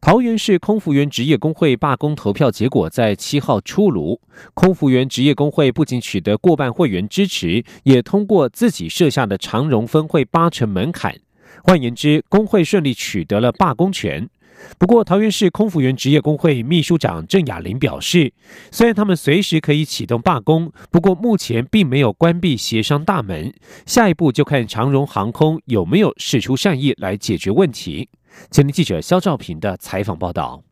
桃园市空服员职业工会罢工投票结果在七号出炉，空服员职业工会不仅取得过半会员支持，也通过自己设下的长荣分会八成门槛。换言之，工会顺利取得了罢工权。不过，桃园市空服员职业工会秘书长郑雅玲表示，虽然他们随时可以启动罢工，不过目前并没有关闭协商大门，下一步就看长荣航空有没有使出善意来解决问题。前天记者肖兆平的采访报道：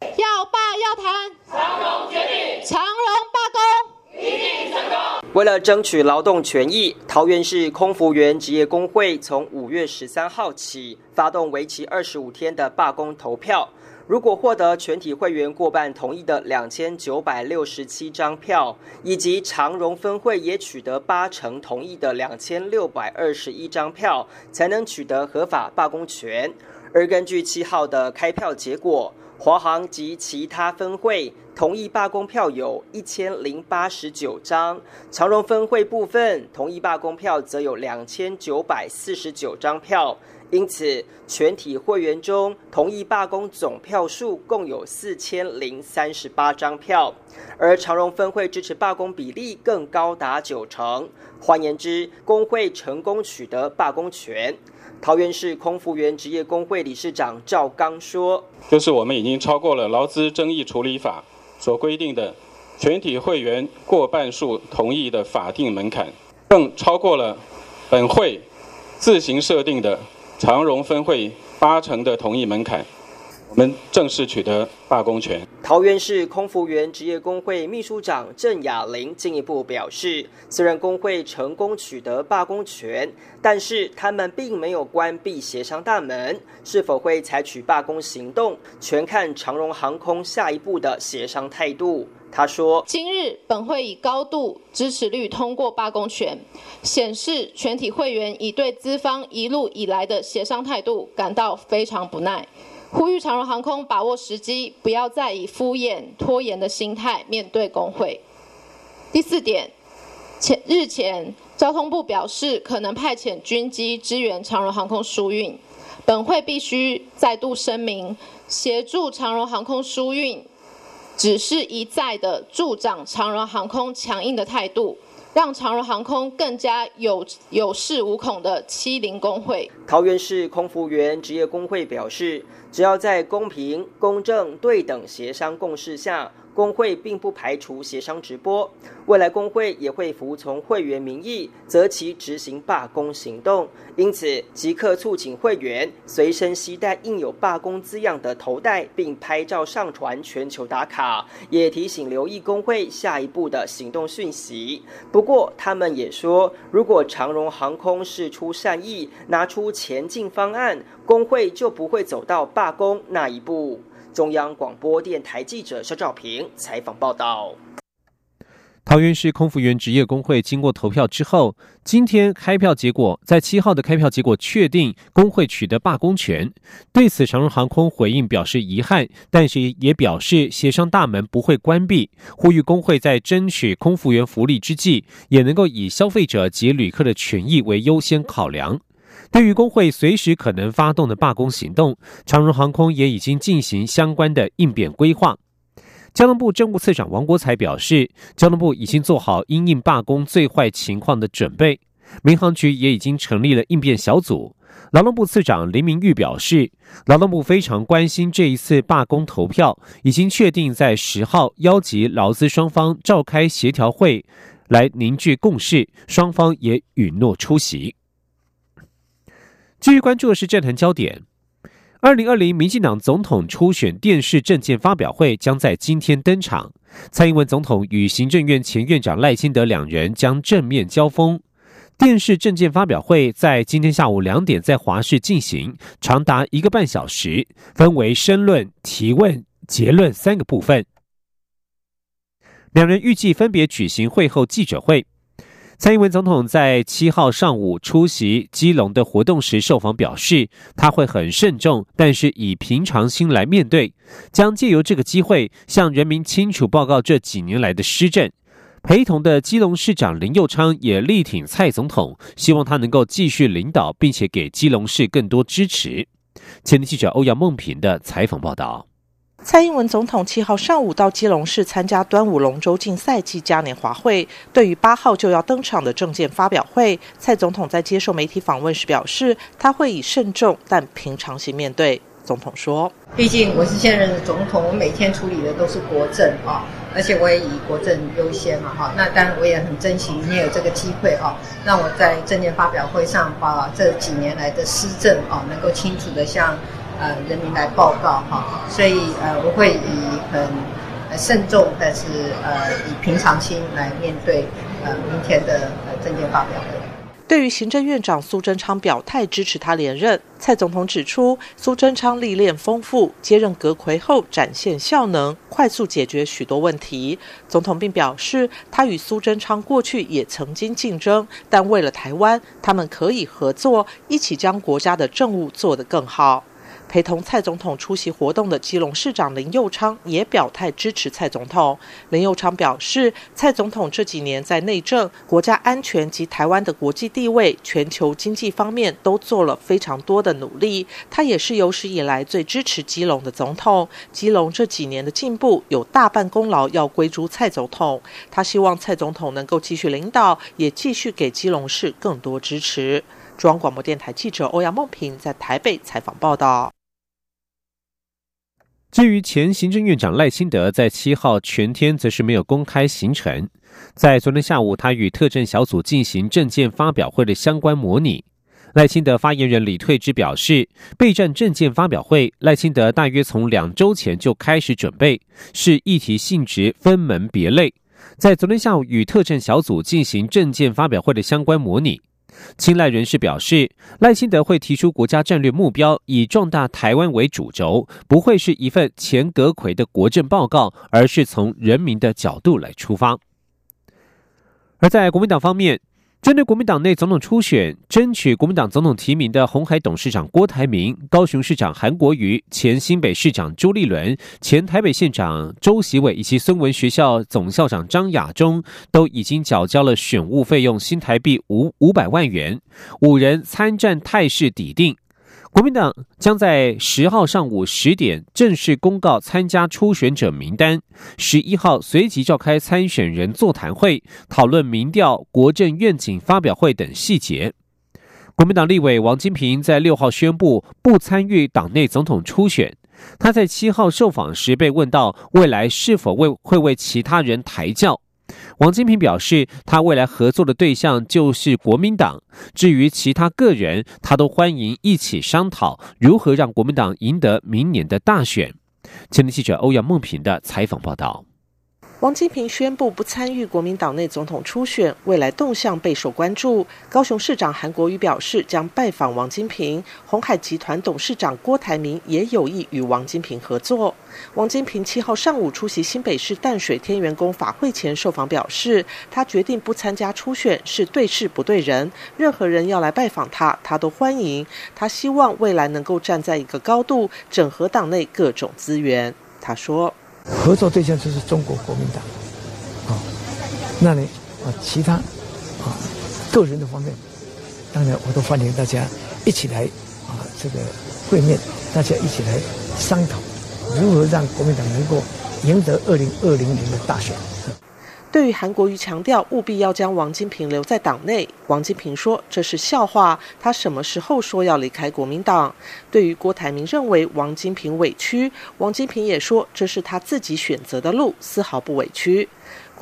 要罢要谈，长荣决定，长荣罢工一定成功。为了争取劳动权益，桃园市空服员职业工会从五月十三号起发动为期二十五天的罢工投票。如果获得全体会员过半同意的两千九百六十七张票，以及长荣分会也取得八成同意的两千六百二十一张票，才能取得合法罢工权。而根据七号的开票结果，华航及其他分会同意罢工票有一千零八十九张，长荣分会部分同意罢工票则有两千九百四十九张票。因此，全体会员中同意罢工总票数共有四千零三十八张票，而长荣分会支持罢工比例更高达九成。换言之，工会成功取得罢工权。桃园市空服员职业工会理事长赵刚说：“就是我们已经超过了劳资争议处理法所规定的全体会员过半数同意的法定门槛，更超过了本会自行设定的长荣分会八成的同意门槛。”我们正式取得罢工权。桃园市空服员职业工会秘书长郑雅玲进一步表示，虽然工会成功取得罢工权，但是他们并没有关闭协商大门，是否会采取罢工行动，全看长荣航空下一步的协商态度。他说：“今日本会以高度支持率通过罢工权，显示全体会员已对资方一路以来的协商态度感到非常不耐。”呼吁长荣航空把握时机，不要再以敷衍拖延的心态面对工会。第四点，前日前交通部表示可能派遣军机支援长荣航空疏运，本会必须再度声明，协助长荣航空疏运，只是一再的助长长荣航空强硬的态度。让长荣航空更加有有恃无恐的欺凌工会。桃园市空服员职业工会表示，只要在公平、公正、对等协商共识下。工会并不排除协商直播，未来工会也会服从会员民意，择其执行罢工行动。因此，即刻促请会员随身携带印有罢工字样的头带，并拍照上传全球打卡，也提醒留意工会下一步的行动讯息。不过，他们也说，如果长荣航空释出善意，拿出前进方案，工会就不会走到罢工那一步。中央广播电台记者肖兆平采访报道：桃园市空服员职业工会经过投票之后，今天开票结果在七号的开票结果确定工会取得罢工权。对此，长荣航空回应表示遗憾，但是也表示协商大门不会关闭，呼吁工会在争取空服员福利之际，也能够以消费者及旅客的权益为优先考量。对于工会随时可能发动的罢工行动，长荣航空也已经进行相关的应变规划。交通部政务次长王国才表示，交通部已经做好因应罢工最坏情况的准备，民航局也已经成立了应变小组。劳动部次长林明玉表示，劳动部非常关心这一次罢工投票，已经确定在十号邀集劳资双方召开协调会，来凝聚共识，双方也允诺出席。继续关注的是政坛焦点。二零二零民进党总统初选电视政见发表会将在今天登场，蔡英文总统与行政院前院长赖清德两人将正面交锋。电视政见发表会在今天下午两点在华视进行，长达一个半小时，分为申论、提问、结论三个部分。两人预计分别举行会后记者会。蔡英文总统在七号上午出席基隆的活动时受访表示，他会很慎重，但是以平常心来面对，将借由这个机会向人民清楚报告这几年来的施政。陪同的基隆市长林佑昌也力挺蔡总统，希望他能够继续领导，并且给基隆市更多支持。前天记者欧阳梦平的采访报道。蔡英文总统七号上午到基隆市参加端午龙舟竞赛暨嘉年华会。对于八号就要登场的政见发表会，蔡总统在接受媒体访问时表示，他会以慎重但平常心面对。总统说：“毕竟我是现任的总统，我每天处理的都是国政啊，而且我也以国政优先嘛哈。那当然我也很珍惜今天有这个机会啊，让我在政见发表会上把这几年来的施政啊，能够清楚的向。”呃，人民来报告哈，所以呃，我会以很慎重，但是呃，以平常心来面对呃明天的呃政见发表会。对于行政院长苏贞昌表态支持他连任，蔡总统指出，苏贞昌历练丰富，接任阁魁后展现效能，快速解决许多问题。总统并表示，他与苏贞昌过去也曾经竞争，但为了台湾，他们可以合作，一起将国家的政务做得更好。陪同蔡总统出席活动的基隆市长林佑昌也表态支持蔡总统。林佑昌表示，蔡总统这几年在内政、国家安全及台湾的国际地位、全球经济方面都做了非常多的努力。他也是有史以来最支持基隆的总统。基隆这几年的进步有大半功劳要归诸蔡总统。他希望蔡总统能够继续领导，也继续给基隆市更多支持。中央广播电台记者欧阳梦平在台北采访报道。至于前行政院长赖清德，在七号全天则是没有公开行程。在昨天下午，他与特政小组进行证件发表会的相关模拟。赖清德发言人李退之表示，备战证件发表会，赖清德大约从两周前就开始准备，是议题性质分门别类。在昨天下午与特政小组进行证件发表会的相关模拟。青睐人士表示，赖清德会提出国家战略目标，以壮大台湾为主轴，不会是一份前阁魁的国政报告，而是从人民的角度来出发。而在国民党方面。针对国民党内总统初选，争取国民党总统提名的红海董事长郭台铭、高雄市长韩国瑜、前新北市长朱立伦、前台北县长周习伟以及孙文学校总校长张亚中，都已经缴交了选务费用新台币五五百万元，五人参战态势底定。国民党将在十号上午十点正式公告参加初选者名单，十一号随即召开参选人座谈会，讨论民调、国政愿景发表会等细节。国民党立委王金平在六号宣布不参与党内总统初选。他在七号受访时被问到未来是否为会为其他人抬轿。王金平表示，他未来合作的对象就是国民党。至于其他个人，他都欢迎一起商讨如何让国民党赢得明年的大选。前天记者欧阳梦平的采访报道。王金平宣布不参与国民党内总统初选，未来动向备受关注。高雄市长韩国瑜表示将拜访王金平，红海集团董事长郭台铭也有意与王金平合作。王金平七号上午出席新北市淡水天元宫法会前受访表示，他决定不参加初选是对事不对人，任何人要来拜访他，他都欢迎。他希望未来能够站在一个高度，整合党内各种资源。他说。合作对象就是中国国民党，啊，那你啊，其他啊，个人的方面，当然我都欢迎大家一起来啊，这个会面，大家一起来商讨如何让国民党能够赢得二零二零年的大选。对于韩国瑜强调务必要将王金平留在党内，王金平说这是笑话。他什么时候说要离开国民党？对于郭台铭认为王金平委屈，王金平也说这是他自己选择的路，丝毫不委屈。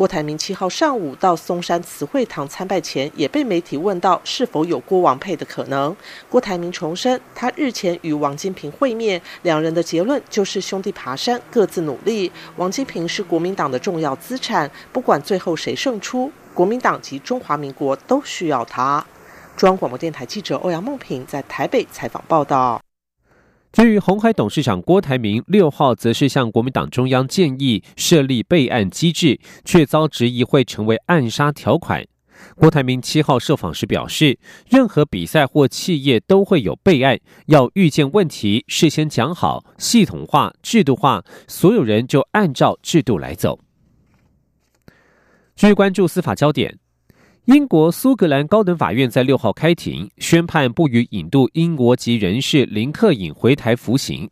郭台铭七号上午到松山慈惠堂参拜前，也被媒体问到是否有郭王配的可能。郭台铭重申，他日前与王金平会面，两人的结论就是兄弟爬山，各自努力。王金平是国民党的重要资产，不管最后谁胜出，国民党及中华民国都需要他。中央广播电台记者欧阳梦平在台北采访报道。至于红海董事长郭台铭六号则是向国民党中央建议设立备案机制，却遭质疑会成为暗杀条款。郭台铭七号受访时表示，任何比赛或企业都会有备案，要预见问题，事先讲好，系统化、制度化，所有人就按照制度来走。继续关注司法焦点。英国苏格兰高等法院在六号开庭，宣判不予引渡英国籍人士林克颖回台服刑。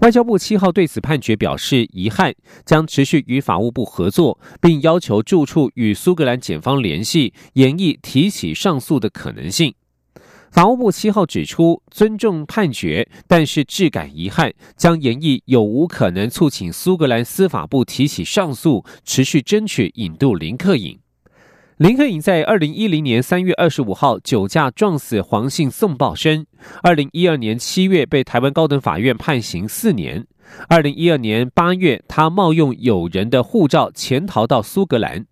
外交部七号对此判决表示遗憾，将持续与法务部合作，并要求住处与苏格兰检方联系，研议提起上诉的可能性。法务部七号指出，尊重判决，但是质感遗憾，将研议有无可能促请苏格兰司法部提起上诉，持续争取引渡林克颖。林克颖在二零一零年三月二十五号酒驾撞死黄姓宋报生，二零一二年七月被台湾高等法院判刑四年。二零一二年八月，他冒用友人的护照潜逃到苏格兰。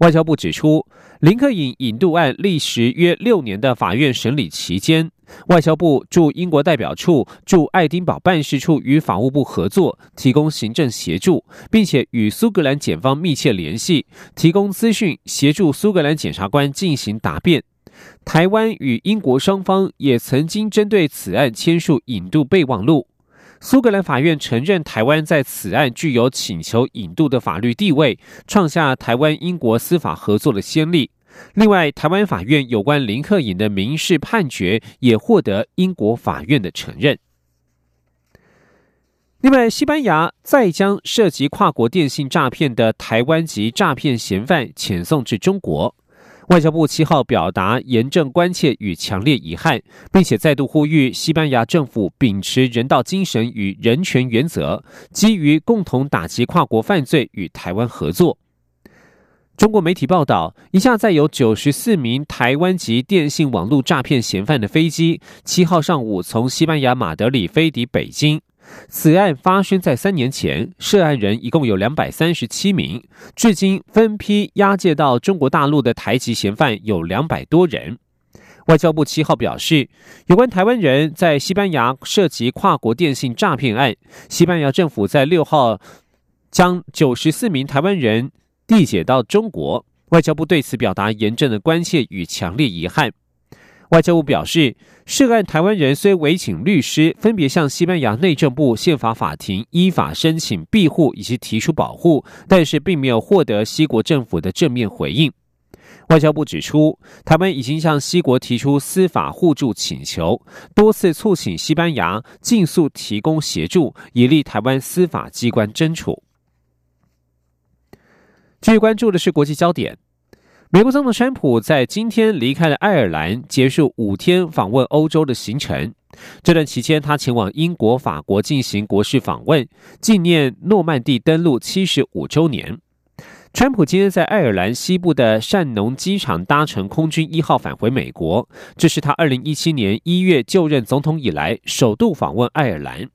外交部指出，林克颖引渡案历时约六年的法院审理期间，外交部驻英国代表处、驻爱丁堡办事处与法务部合作，提供行政协助，并且与苏格兰检方密切联系，提供资讯，协助苏格兰检察官进行答辩。台湾与英国双方也曾经针对此案签署引渡备忘录。苏格兰法院承认台湾在此案具有请求引渡的法律地位，创下台湾英国司法合作的先例。另外，台湾法院有关林克颖的民事判决也获得英国法院的承认。另外，西班牙再将涉及跨国电信诈骗的台湾籍诈骗嫌犯遣送至中国。外交部七号表达严正关切与强烈遗憾，并且再度呼吁西班牙政府秉持人道精神与人权原则，基于共同打击跨国犯罪与台湾合作。中国媒体报道，一架载有九十四名台湾籍电信网络诈骗嫌犯的飞机，七号上午从西班牙马德里飞抵北京。此案发生在三年前，涉案人一共有两百三十七名，至今分批押解到中国大陆的台籍嫌犯有两百多人。外交部七号表示，有关台湾人在西班牙涉及跨国电信诈骗案，西班牙政府在六号将九十四名台湾人递解到中国。外交部对此表达严正的关切与强烈遗憾。外交部表示，涉案台湾人虽委请律师，分别向西班牙内政部宪法法庭依法申请庇护以及提出保护，但是并没有获得西国政府的正面回应。外交部指出，台湾已经向西国提出司法互助请求，多次促请西班牙尽速提供协助，以利台湾司法机关侦处。继续关注的是国际焦点。美国总统川普在今天离开了爱尔兰，结束五天访问欧洲的行程。这段期间，他前往英国、法国进行国事访问，纪念诺曼底登陆七十五周年。川普今天在爱尔兰西部的善农机场搭乘空军一号返回美国，这是他二零一七年一月就任总统以来首度访问爱尔兰。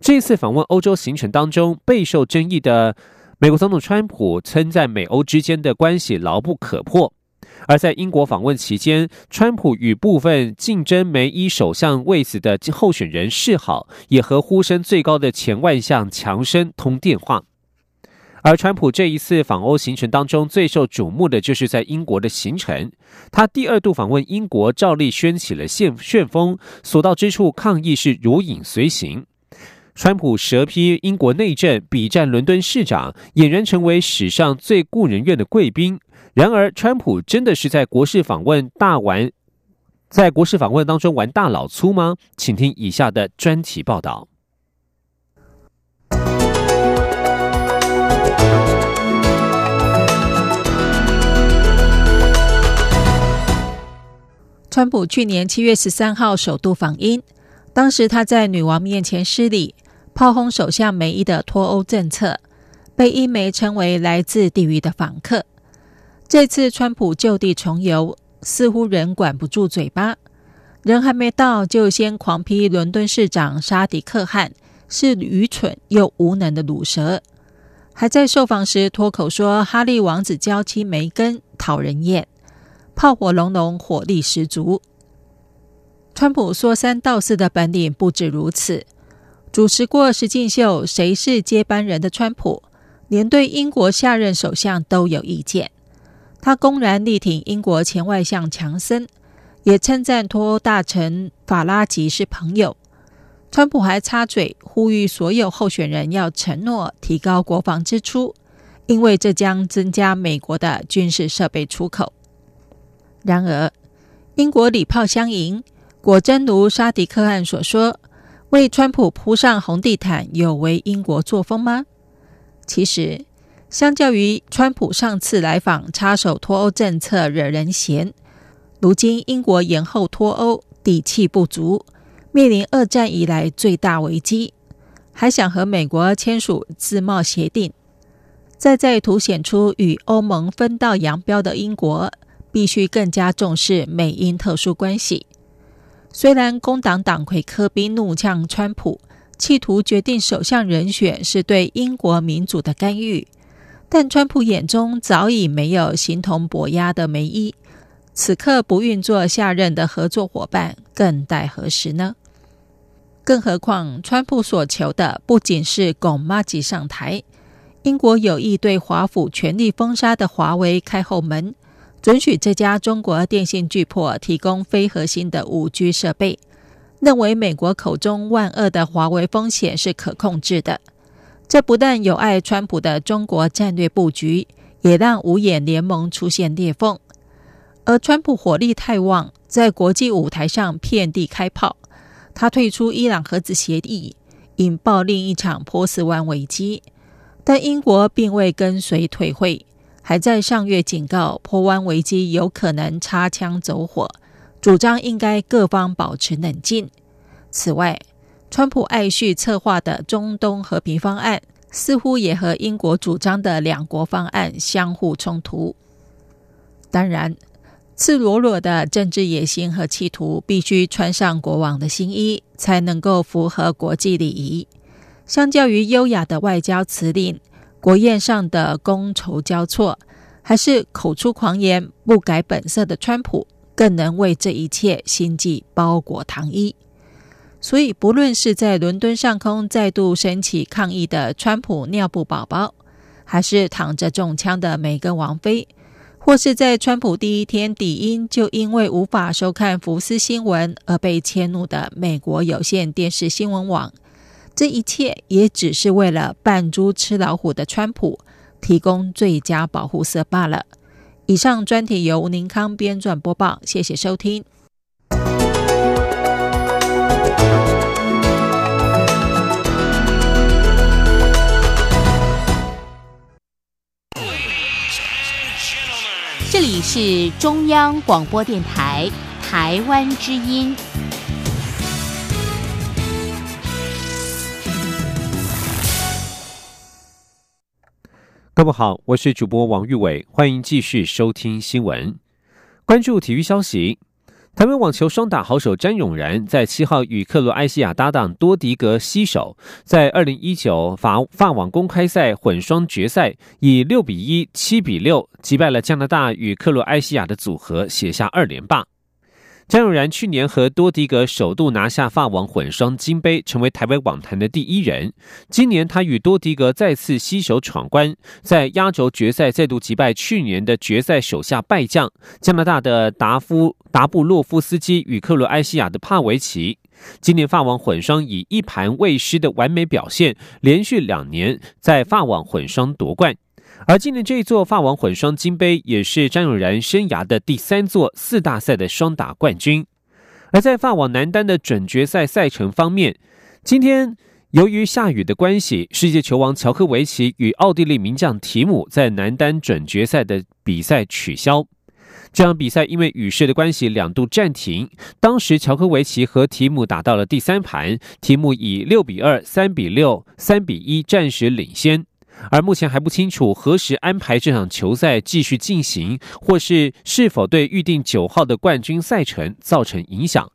这次访问欧洲行程当中，备受争议的。美国总统川普称赞美欧之间的关系牢不可破，而在英国访问期间，川普与部分竞争梅伊首相位子的候选人示好，也和呼声最高的前外相强生通电话。而川普这一次访欧行程当中，最受瞩目的就是在英国的行程。他第二度访问英国，照例掀起了旋旋风，所到之处抗议是如影随形。川普蛇批英国内政，比战伦敦市长，俨然成为史上最顾人怨的贵宾。然而，川普真的是在国事访问大玩，在国事访问当中玩大老粗吗？请听以下的专题报道。川普去年七月十三号首度访英，当时他在女王面前失礼。炮轰首相梅伊的脱欧政策，被英媒称为来自地狱的访客。这次川普就地重游，似乎仍管不住嘴巴，人还没到就先狂批伦敦市长沙迪克汗是愚蠢又无能的卤蛇，还在受访时脱口说哈利王子娇妻梅根讨人厌，炮火隆隆，火力十足。川普说三道四的本领不止如此。主持过实境秀《谁是接班人》的川普，连对英国下任首相都有意见。他公然力挺英国前外相强森，也称赞脱欧大臣法拉吉是朋友。川普还插嘴呼吁所有候选人要承诺提高国防支出，因为这将增加美国的军事设备出口。然而，英国礼炮相迎，果真如沙迪克汗所说，为川普铺上红地毯有违英国作风吗？其实，相较于川普上次来访插手脱欧政策惹人嫌，如今英国延后脱欧，底气不足。面临二战以来最大危机，还想和美国签署自贸协定，再再凸显出与欧盟分道扬镳的英国必须更加重视美英特殊关系。虽然工党党魁科宾怒呛川普，企图决定首相人选是对英国民主的干预，但川普眼中早已没有形同伯牙的梅伊，此刻不运作下任的合作伙伴，更待何时呢？更何况，川普所求的不仅是拱马吉上台，英国有意对华府全力封杀的华为开后门，准许这家中国电信巨擘提供非核心的五 G 设备，认为美国口中万恶的华为风险是可控制的。这不但有碍川普的中国战略布局，也让五眼联盟出现裂缝。而川普火力太旺，在国际舞台上遍地开炮。他退出伊朗核子协议，引爆另一场波斯湾危机，但英国并未跟随退会，还在上月警告坡湾危机有可能擦枪走火，主张应该各方保持冷静。此外，川普爱续策划的中东和平方案，似乎也和英国主张的两国方案相互冲突。当然。赤裸裸的政治野心和企图，必须穿上国王的新衣，才能够符合国际礼仪。相较于优雅的外交辞令，国宴上的觥筹交错，还是口出狂言、不改本色的川普，更能为这一切心计包裹糖衣。所以，不论是在伦敦上空再度升起抗议的川普尿布宝宝，还是躺着中枪的梅根王妃。或是在川普第一天底音就因为无法收看福斯新闻而被迁怒的美国有线电视新闻网，这一切也只是为了扮猪吃老虎的川普提供最佳保护色罢了。以上专题由宁康编撰播报，谢谢收听。这里是中央广播电台台湾之音。各位好，我是主播王玉伟，欢迎继续收听新闻，关注体育消息。台湾网球双打好手詹永然在七号与克罗埃西亚搭档多迪格携手，在二零一九法法网公开赛混双决赛以六比一、七比六击败了加拿大与克罗埃西亚的组合，写下二连霸。张永然去年和多迪格首度拿下法网混双金杯，成为台湾网坛的第一人。今年他与多迪格再次携手闯关，在压轴决赛再度击败去年的决赛手下败将加拿大的达夫达布洛夫斯基与克罗埃西亚的帕维奇。今年法网混双以一盘未失的完美表现，连续两年在法网混双夺冠。而今年这一座法网混双金杯，也是张永然生涯的第三座四大赛的双打冠军。而在法网男单的准决赛赛程方面，今天由于下雨的关系，世界球王乔科维奇与奥地利名将提姆在男单准决赛的比赛取消。这场比赛因为雨势的关系两度暂停。当时乔科维奇和提姆打到了第三盘，提姆以六比二、三比六、三比一暂时领先。而目前还不清楚何时安排这场球赛继续进行，或是是否对预定九号的冠军赛程造成影响。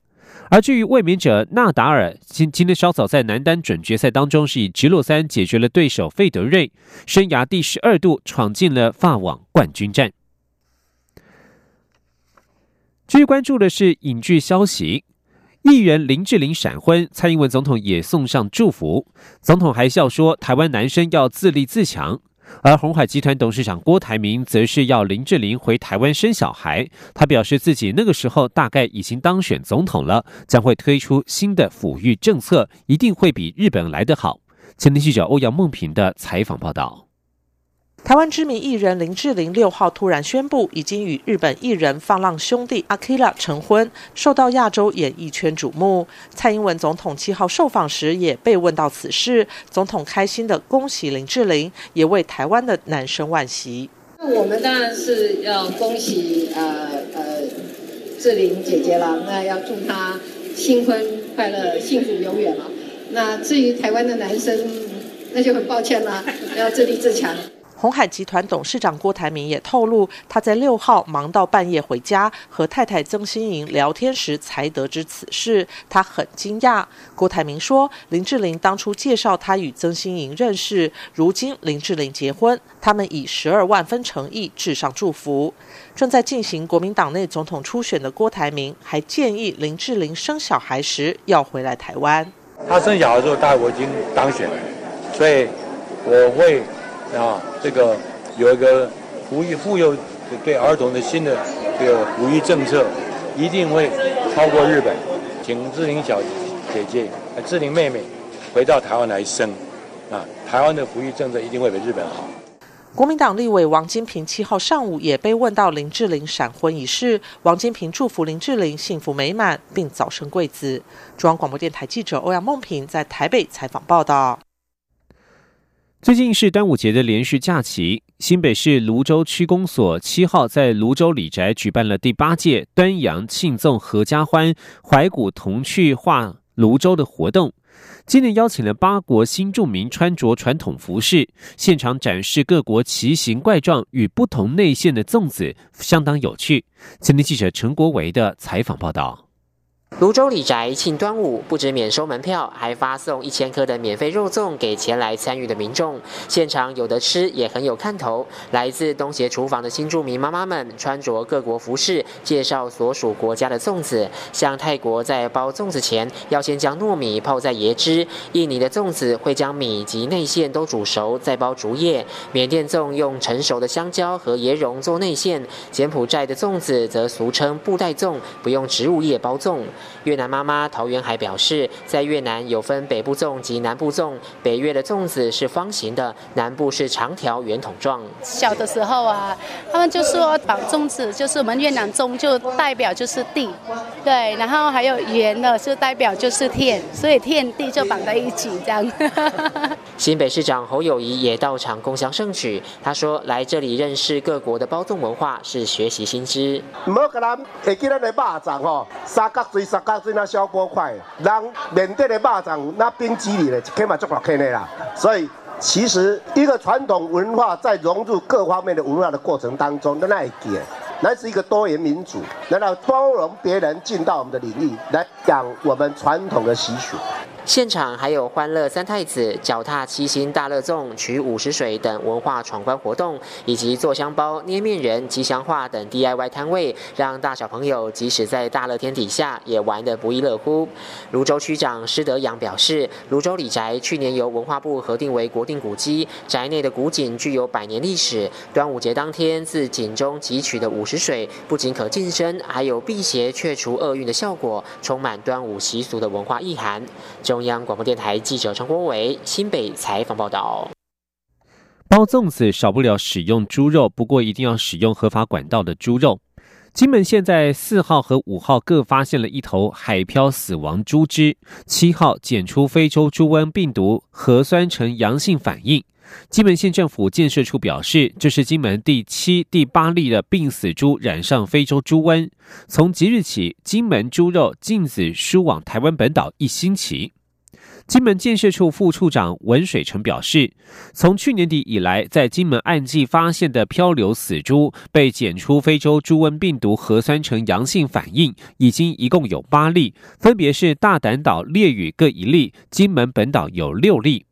而至于卫冕者纳达尔，今今天稍早在男单准决赛当中是以直落三解决了对手费德瑞，生涯第十二度闯进了法网冠军战。继续关注的是影剧消息。艺人林志玲闪婚，蔡英文总统也送上祝福。总统还笑说，台湾男生要自立自强。而红海集团董事长郭台铭则是要林志玲回台湾生小孩。他表示自己那个时候大概已经当选总统了，将会推出新的抚育政策，一定会比日本来得好。前天记者欧阳梦平的采访报道。台湾知名艺人林志玲六号突然宣布，已经与日本艺人放浪兄弟阿 k i r a 成婚，受到亚洲演艺圈瞩目。蔡英文总统七号受访时也被问到此事，总统开心的恭喜林志玲，也为台湾的男生惋惜。那我们当然是要恭喜呃呃志玲姐姐了，那要祝她新婚快乐、幸福永远了。那至于台湾的男生，那就很抱歉了，要自立自强。红海集团董事长郭台铭也透露，他在六号忙到半夜回家，和太太曾心莹聊天时才得知此事，他很惊讶。郭台铭说，林志玲当初介绍他与曾心莹认识，如今林志玲结婚，他们以十二万分诚意致上祝福。正在进行国民党内总统初选的郭台铭，还建议林志玲生小孩时要回来台湾。他生小孩之后，大我已经当选了，所以我会。啊，这个有一个抚育妇幼对儿童的新的这个抚育政策，一定会超过日本。请志玲小姐姐、志玲妹妹回到台湾来生，啊，台湾的抚育政策一定会比日本好。国民党立委王金平七号上午也被问到林志玲闪婚一事，王金平祝福林志玲幸福美满，并早生贵子。中央广播电台记者欧阳梦平在台北采访报道。最近是端午节的连续假期，新北市泸州区公所七号在泸州李宅举办了第八届端阳庆粽合家欢，怀古童趣化泸州的活动。今年邀请了八国新住民穿着传统服饰，现场展示各国奇形怪状与不同内馅的粽子，相当有趣。今天记者陈国维的采访报道。泸州李宅庆端午，不止免收门票，还发送一千颗的免费肉粽给前来参与的民众。现场有的吃，也很有看头。来自东协厨房的新住民妈妈们，穿着各国服饰，介绍所属国家的粽子。像泰国在包粽子前，要先将糯米泡在椰汁；印尼的粽子会将米及内馅都煮熟，再包竹叶；缅甸粽用成熟的香蕉和椰蓉做内馅；柬埔寨的粽子则俗称布袋粽，不用植物叶包粽。越南妈妈陶元海表示，在越南有分北部粽及南部粽，北越的粽子是方形的，南部是长条圆筒状。小的时候啊，他们就说绑粽子就是我们越南粽，就代表就是地，对，然后还有圆的就代表就是天，所以天地就绑在一起这样。新北市长侯友谊也到场共享盛举，他说来这里认识各国的包粽文化是学习新知。唔好跟咱会记咱的肉粽吼，三角锥三角锥那小锅块，人缅甸的蚂蚱那冰激凌的，起码足大颗的啦。所以其实一个传统文化在融入各方面的文化的过程当中，那那会记，那是一个多元民主，能够包容别人进到我们的领域来讲我们传统的习俗。现场还有欢乐三太子、脚踏七星大乐粽、取五十水等文化闯关活动，以及做香包、捏面人、吉祥画等 DIY 摊位，让大小朋友即使在大乐天底下也玩得不亦乐乎。泸州区长施德阳表示，泸州李宅去年由文化部核定为国定古迹，宅内的古井具有百年历史。端午节当天自井中汲取的五十水，不仅可净身，还有辟邪却除厄运的效果，充满端午习俗的文化意涵。中央广播电台记者张国伟新北采访报道：包粽子少不了使用猪肉，不过一定要使用合法管道的猪肉。金门现在四号和五号各发现了一头海漂死亡猪只，七号检出非洲猪瘟病毒核酸呈阳性反应。金门县政府建设处表示，这是金门第七、第八例的病死猪染上非洲猪瘟。从即日起，金门猪肉禁止输往台湾本岛一星期。金门建设处副处长文水成表示，从去年底以来，在金门岸际发现的漂流死猪被检出非洲猪瘟病毒核酸呈阳性反应，已经一共有八例，分别是大胆岛、烈屿各一例，金门本岛有六例。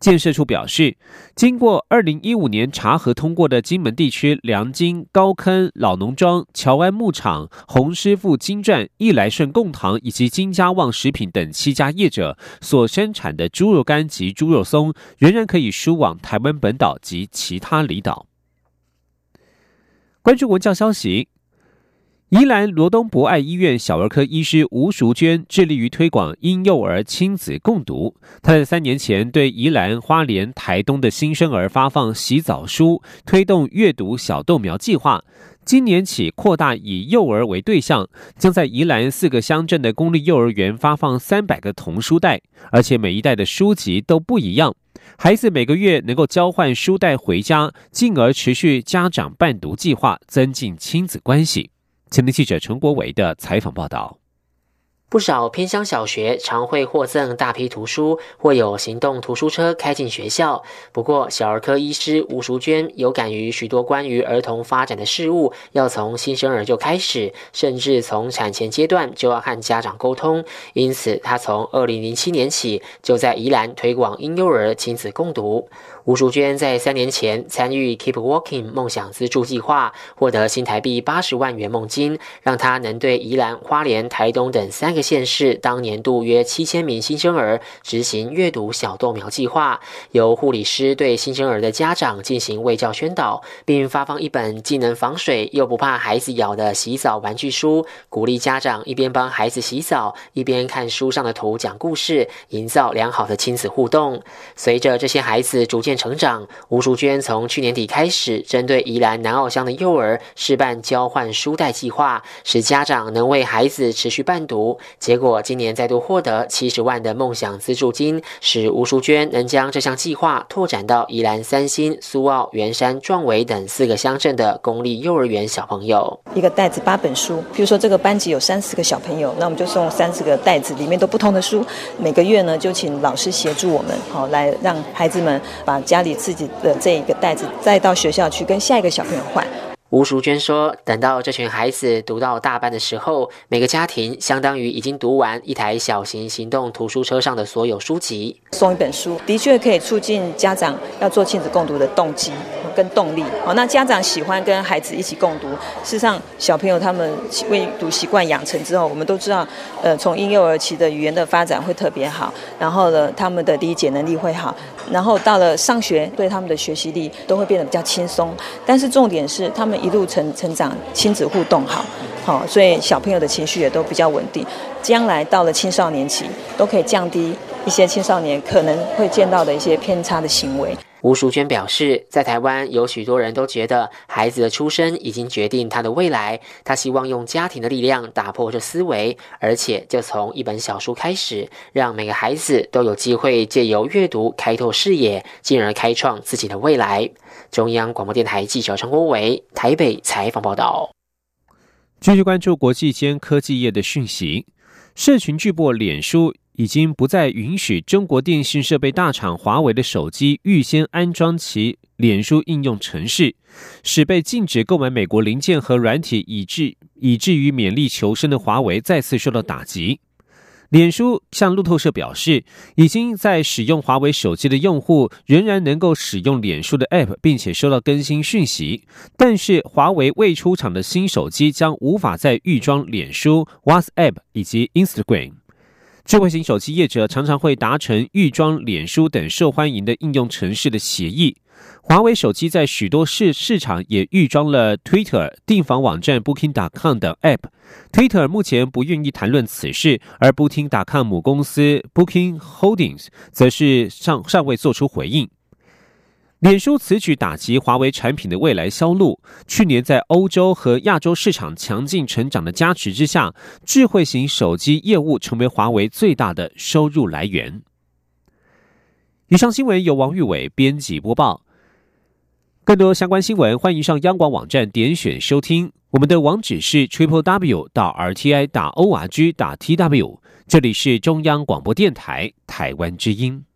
建设处表示，经过二零一五年查核通过的金门地区良金、高坑、老农庄、乔安牧场、洪师傅金钻、益来顺贡糖以及金家旺食品等七家业者所生产的猪肉干及猪肉松，仍然可以输往台湾本岛及其他离岛。关注文教消息。宜兰罗东博爱医院小儿科医师吴淑娟致力于推广婴幼儿亲子共读。她在三年前对宜兰花莲台东的新生儿发放洗澡书，推动阅读小豆苗计划。今年起扩大以幼儿为对象，将在宜兰四个乡镇的公立幼儿园发放三百个童书袋，而且每一袋的书籍都不一样。孩子每个月能够交换书袋回家，进而持续家长伴读计划，增进亲子关系。前天记者陈国伟的采访报道。不少偏乡小学常会获赠大批图书，或有行动图书车开进学校。不过，小儿科医师吴淑娟有感于许多关于儿童发展的事物，要从新生儿就开始，甚至从产前阶段就要和家长沟通。因此，他从二零零七年起就在宜兰推广婴幼儿亲子共读。吴淑娟在三年前参与 Keep Walking 梦想资助计划，获得新台币八十万元梦金，让她能对宜兰、花莲、台东等三个县市当年度约七千名新生儿执行阅读小豆苗计划，由护理师对新生儿的家长进行卫教宣导，并发放一本既能防水又不怕孩子咬的洗澡玩具书，鼓励家长一边帮孩子洗澡，一边看书上的图讲故事，营造良好的亲子互动。随着这些孩子逐渐成长，吴淑娟从去年底开始，针对宜兰南澳乡的幼儿试办交换书袋计划，使家长能为孩子持续伴读。结果今年再度获得七十万的梦想资助金，使吴淑娟能将这项计划拓展到宜兰三星、苏澳、圆山、壮围等四个乡镇的公立幼儿园小朋友。一个袋子八本书，比如说这个班级有三十个小朋友，那我们就送三十个袋子，里面都不同的书。每个月呢，就请老师协助我们，好来让孩子们把。家里自己的这一个袋子，再到学校去跟下一个小朋友换。吴淑娟说：“等到这群孩子读到大班的时候，每个家庭相当于已经读完一台小型行动图书车上的所有书籍。送一本书，的确可以促进家长要做亲子共读的动机。”跟动力哦，那家长喜欢跟孩子一起共读。事实上，小朋友他们阅读习惯养成之后，我们都知道，呃，从婴幼儿期的语言的发展会特别好，然后呢，他们的理解能力会好，然后到了上学，对他们的学习力都会变得比较轻松。但是重点是，他们一路成成长，亲子互动好，好，所以小朋友的情绪也都比较稳定。将来到了青少年期，都可以降低一些青少年可能会见到的一些偏差的行为。吴淑娟表示，在台湾有许多人都觉得孩子的出生已经决定他的未来。他希望用家庭的力量打破这思维，而且就从一本小书开始，让每个孩子都有机会借由阅读开拓视野，进而开创自己的未来。中央广播电台记者陈国伟台北采访报道。继续关注国际间科技业的讯息，社群巨擘脸书。已经不再允许中国电信设备大厂华为的手机预先安装其脸书应用程式，使被禁止购买美国零件和软体，以致以至于勉力求生的华为再次受到打击。脸书向路透社表示，已经在使用华为手机的用户仍然能够使用脸书的 App，并且收到更新讯息，但是华为未出厂的新手机将无法再预装脸书、WhatsApp 以及 Instagram。智慧型手机业者常常会达成预装脸书等受欢迎的应用程式的协议。华为手机在许多市市场也预装了 Twitter、订房网站 Booking.com 等 App。Twitter 目前不愿意谈论此事，而 Booking.com 母公司 Booking Holdings 则是尚尚未做出回应。脸书此举打击华为产品的未来销路。去年在欧洲和亚洲市场强劲成长的加持之下，智慧型手机业务成为华为最大的收入来源。以上新闻由王玉伟编辑播报。更多相关新闻，欢迎上央广网站点选收听。我们的网址是 triple w 到 r t i 打 o r g 打 t w。这里是中央广播电台台湾之音。